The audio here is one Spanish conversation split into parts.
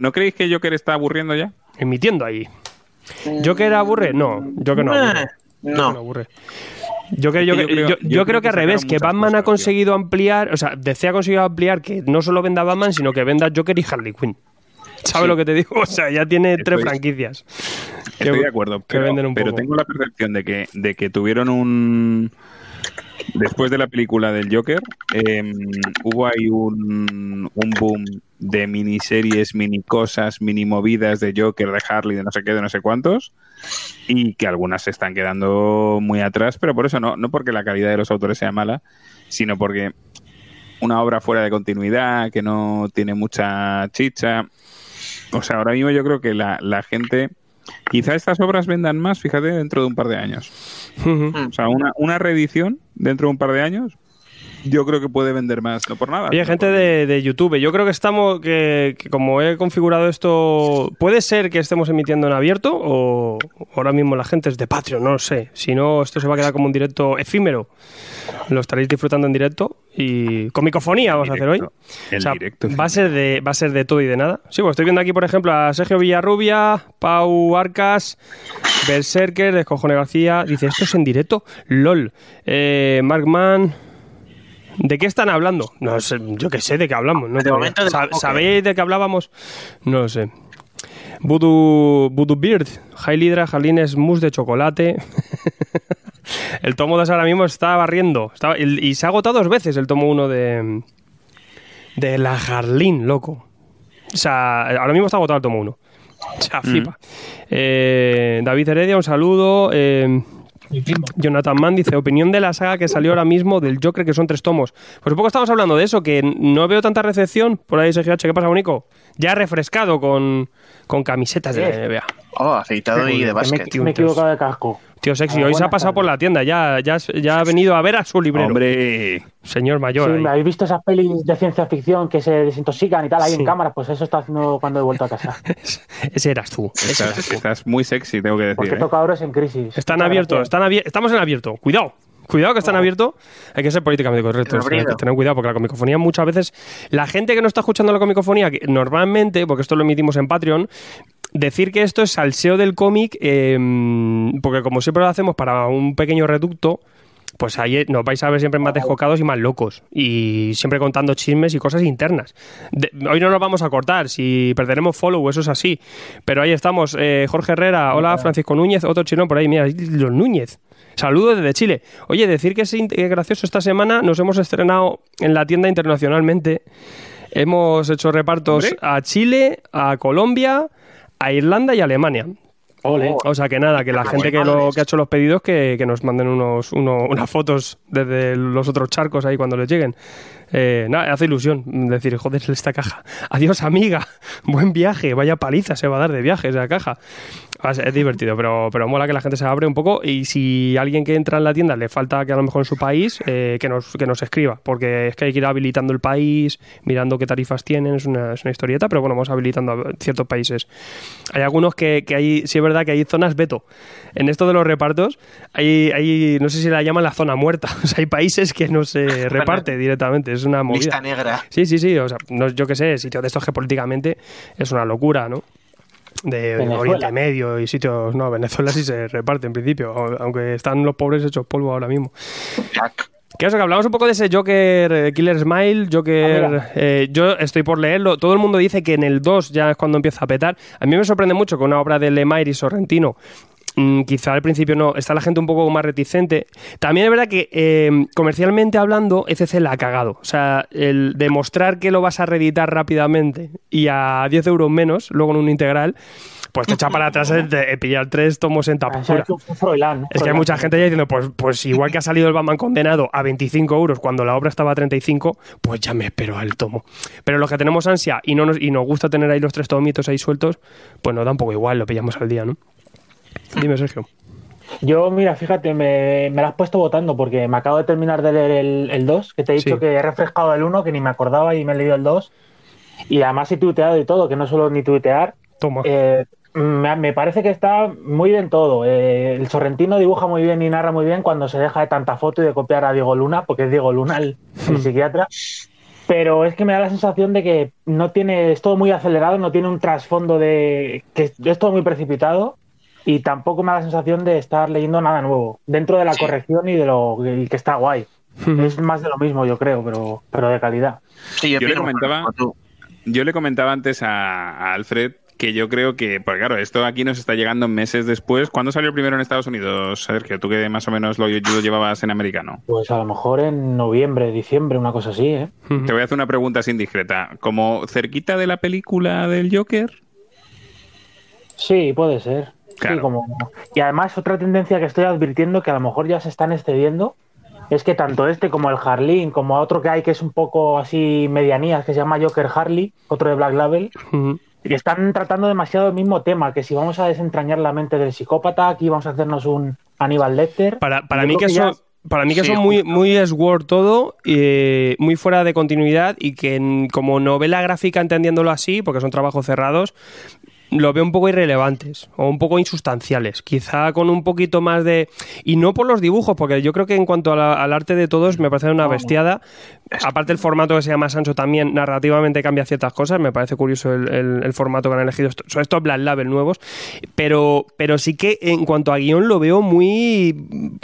¿No creéis que Joker está aburriendo ya? Emitiendo ahí. ¿Joker aburre? No, Joker no aburre. Joker no. aburre. Joker- yo, Yo creo- yo- yo yo creo creo que al revés, que Batman cosas, ha conseguido ampliar, o sea, DC ha conseguido ampliar que no solo venda Batman, sino que venda Joker y Harley Quinn. ¿Sabes Sí. lo que te digo? O sea, ya tiene tres franquicias. Estoy que- de acuerdo, que pero, venden un pero poco. tengo la percepción de que, de que tuvieron un... Después de la película del Joker, eh, hubo ahí un, un boom de miniseries, mini cosas, mini movidas de Joker, de Harley, de no sé qué, de no sé cuántos, y que algunas se están quedando muy atrás, pero por eso no, no porque la calidad de los autores sea mala, sino porque una obra fuera de continuidad, que no tiene mucha chicha. O sea, ahora mismo yo creo que la, la gente... Quizá estas obras vendan más, fíjate, dentro de un par de años. Ujú. O sea, una, una reedición dentro de un par de años, yo creo que puede vender más, no por nada. Oye, sino gente de, de YouTube, yo creo que estamos, que, que como he configurado esto, puede ser que estemos emitiendo en abierto o ahora mismo la gente es de Patreon, no lo sé. Si no, esto se va a quedar como un directo efímero. Lo estaréis disfrutando en directo y con micofonía vamos a hacer hoy. El O sea, directo, va a ser de va a ser de todo y de nada. Sí, pues estoy viendo aquí, por ejemplo, a Sergio Villarrubia, Pau Arcas, Berserker, Descojone García. Dice, ¿esto es en directo? LOL. Eh, Mark Mann. ¿De qué están hablando? No sé, yo qué sé de qué hablamos. No De momento de. ¿Sabéis de qué hablábamos? No lo sé. Voodoo, Voodoo Beard, High Hydra, Jalines Mousse de chocolate. el tomo 2 ahora mismo está barriendo. Está- y, se ha agotado dos veces el tomo 1 de, de la Jarlín, loco. O sea, ahora mismo está agotado el tomo 1. O sea, flipa. Eh, David Heredia, un saludo. Eh, Jonathan Mann dice, opinión de la saga que salió ahora mismo del Joker, que son tres tomos. Pues un poco estamos hablando de eso, que no veo tanta recepción. Por ahí, Sergio H, ¿qué pasa, Bonico? Ya refrescado con, con camisetas de la NBA. Oh, afeitado y de Me, básquet. me he equivocado de casco. Tío sexy, Ah, hoy se ha pasado por la tienda, ya, ya, ya ha venido a ver a su librero. Hombre, Señor mayor. Sí, ahí. ¿me ¿habéis visto esas pelis de ciencia ficción que se desintoxican y tal ahí Sí. en cámara? Pues eso está haciendo cuando he vuelto a casa. Ese eras tú. ese eras estás, tú. estás muy sexy, tengo que Porque decir. ¿eh? tocadores en crisis. Están abiertos, están abier- estamos en abierto. Cuidado. Cuidado que están abiertos. Hay que ser políticamente correctos. Hay que tener cuidado porque la comicofonía muchas veces. La gente que no está escuchando la comicofonía, que normalmente, porque esto lo emitimos en Patreon, decir que esto es salseo del cómic, eh, porque como siempre lo hacemos para un pequeño reducto. Pues ahí nos vais a ver siempre más descocados y más locos. Y siempre contando chismes y cosas internas. De- hoy no nos vamos a cortar, si perderemos follow, eso es así. Pero ahí estamos. Eh, Jorge Herrera, hola, Francisco Núñez, otro chino por ahí, mira, los Núñez. Saludos desde Chile. Oye, decir que es gracioso esta semana, nos hemos estrenado en la tienda internacionalmente. Hemos hecho repartos Hombre. a Chile, a Colombia, a Irlanda y Alemania. Ole. O sea que nada, que la gente que, lo, que ha hecho los pedidos que, que nos manden unos, uno- unas fotos desde los otros charcos ahí cuando les lleguen. Eh, nada, hace ilusión decir, joder, esta caja. Adiós, amiga. Buen viaje. Vaya paliza se va a dar de viaje esa caja. Es divertido, pero, pero mola que la gente se abre un poco. Y si alguien que entra en la tienda le falta que a lo mejor en su país, eh, que, nos, que nos escriba. Porque es que hay que ir habilitando el país, mirando qué tarifas tienen. Es una, es una historieta, pero bueno, vamos habilitando a ciertos países. Hay algunos que, que hay, sí es verdad que hay zonas veto. En esto de los repartos, hay, hay no sé si la llaman la zona muerta. O sea, hay países que no se reparte directamente. Es una movida. Lista negra. Sí, sí, sí. O sea, no, yo qué sé, sitios de estos que políticamente es una locura, ¿no? De Venezuela. Oriente Medio y sitios. No, Venezuela sí se reparte en principio, aunque están los pobres hechos polvo ahora mismo. Que eso, que hablamos un poco de ese Joker eh, Killer Smile, Joker... Ah, eh, yo estoy por leerlo. Todo el mundo dice que en el 2 ya es cuando empieza a petar. A mí me sorprende mucho que una obra de Lemire y Sorrentino mm, quizá al principio no, está la gente un poco más reticente. También es verdad que eh, comercialmente hablando, ECC la ha cagado. O sea, el demostrar que lo vas a reeditar rápidamente y a 10 euros menos, luego en un integral, pues te echa para atrás de- pillar tres tomos en Ah, tapura. es ¿no? Es que hay mucha gente ya diciendo, pues, pues igual que ha salido el Batman condenado a 25 euros cuando la obra estaba a 35, pues ya me espero al tomo. Pero los que tenemos ansia y no nos, y nos gusta tener ahí los tres tomitos ahí sueltos, pues nos da un poco igual, lo pillamos al día, ¿no? Dime, Sergio. Yo, mira, fíjate, me, me la has puesto votando porque me acabo de terminar de leer el, el 2, que te he dicho Sí. que he refrescado el 1, que ni me acordaba y me he leído el 2. Y además he tuiteado y todo, que no suelo ni tuitear. Toma. Eh, me, me parece que está muy bien todo. Eh, el Sorrentino dibuja muy bien y narra muy bien cuando se deja de tanta foto y de copiar a Diego Luna, porque es Diego Luna el, el psiquiatra. Pero es que me da la sensación de que no tiene, es todo muy acelerado, no tiene un trasfondo de que es todo muy precipitado y tampoco me da la sensación de estar leyendo nada nuevo dentro de la corrección y de lo y que está guay. Es más de lo mismo, yo creo, pero, pero de calidad. Sí, yo, Yo le comentaba-. Yo le comentaba antes a, a Alfred que yo creo que, pues claro, esto aquí nos está llegando meses después. ¿Cuándo salió primero en Estados Unidos, Sergio? Tú que más o menos lo, lo llevabas en americano. Pues a lo mejor en noviembre, diciembre, una cosa así, ¿eh? Te voy a hacer una pregunta sin discreta. ¿Como cerquita de la película del Joker? Sí, puede ser. Sí, como... Y además otra tendencia que estoy advirtiendo que a lo mejor ya se están excediendo es que tanto este como el Harleen, como otro que hay que es un poco así medianías, que se llama Joker Harley, otro de Black Label, que están tratando demasiado el mismo tema, que si vamos a desentrañar la mente del psicópata, aquí vamos a hacernos un Aníbal Lecter. Para, para mí que ya- son, para mí que Sí, son muy, muy Sword todo, eh, muy fuera de continuidad y que en- como novela gráfica, entendiéndolo así, porque son trabajos cerrados, lo veo un poco irrelevantes o un poco insustanciales. Quizá con un poquito más de... Y no por los dibujos, porque yo creo que en cuanto a la- al arte de todos me parece una bestiada. Aparte el formato que sea más ancho también narrativamente cambia ciertas cosas. Me parece curioso el, el- el formato que han elegido estos, estos Black Label nuevos. Pero, pero sí que en cuanto a guion lo veo muy...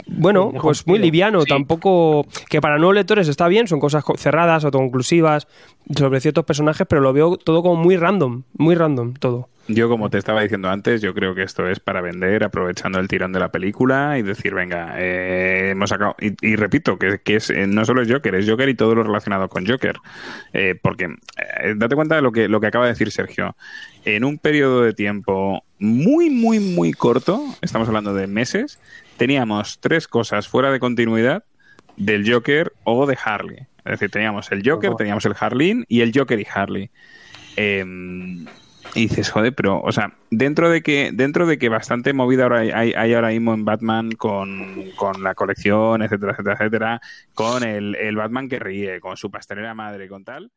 Bueno, pues muy liviano. Sí. Tampoco... Que para nuevos lectores está bien, son cosas co- cerradas, autoconclusivas sobre ciertos personajes, pero lo veo todo como muy random. Muy random todo. Yo, como te estaba diciendo antes, yo creo que esto es para vender, aprovechando el tirón de la película y decir, venga, eh, hemos sacado. Y, y repito, que, que es, eh, no solo es Joker, es Joker y todo lo relacionado con Joker. Eh, porque, eh, date cuenta de lo que, lo que acaba de decir Sergio. En un periodo de tiempo muy, muy, muy corto, estamos hablando de meses, teníamos tres cosas fuera de continuidad del Joker o de Harley. Es decir, teníamos el Joker, teníamos el Harleen y el Joker y Harley. Em, y dices, joder, pero, o sea, dentro de que, dentro de que bastante movida ahora hay, ahora mismo en Batman con, con la colección, etcétera, etcétera, etcétera, con el, el Batman que ríe, con su pastelera madre, con tal.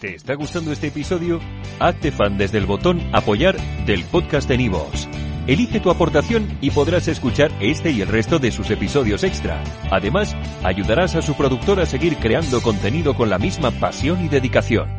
¿Te está gustando este episodio? Hazte fan desde el botón Apoyar del podcast de Nivos. Elige tu aportación y podrás escuchar este y el resto de sus episodios extra. Además, ayudarás a su productor a seguir creando contenido con la misma pasión y dedicación.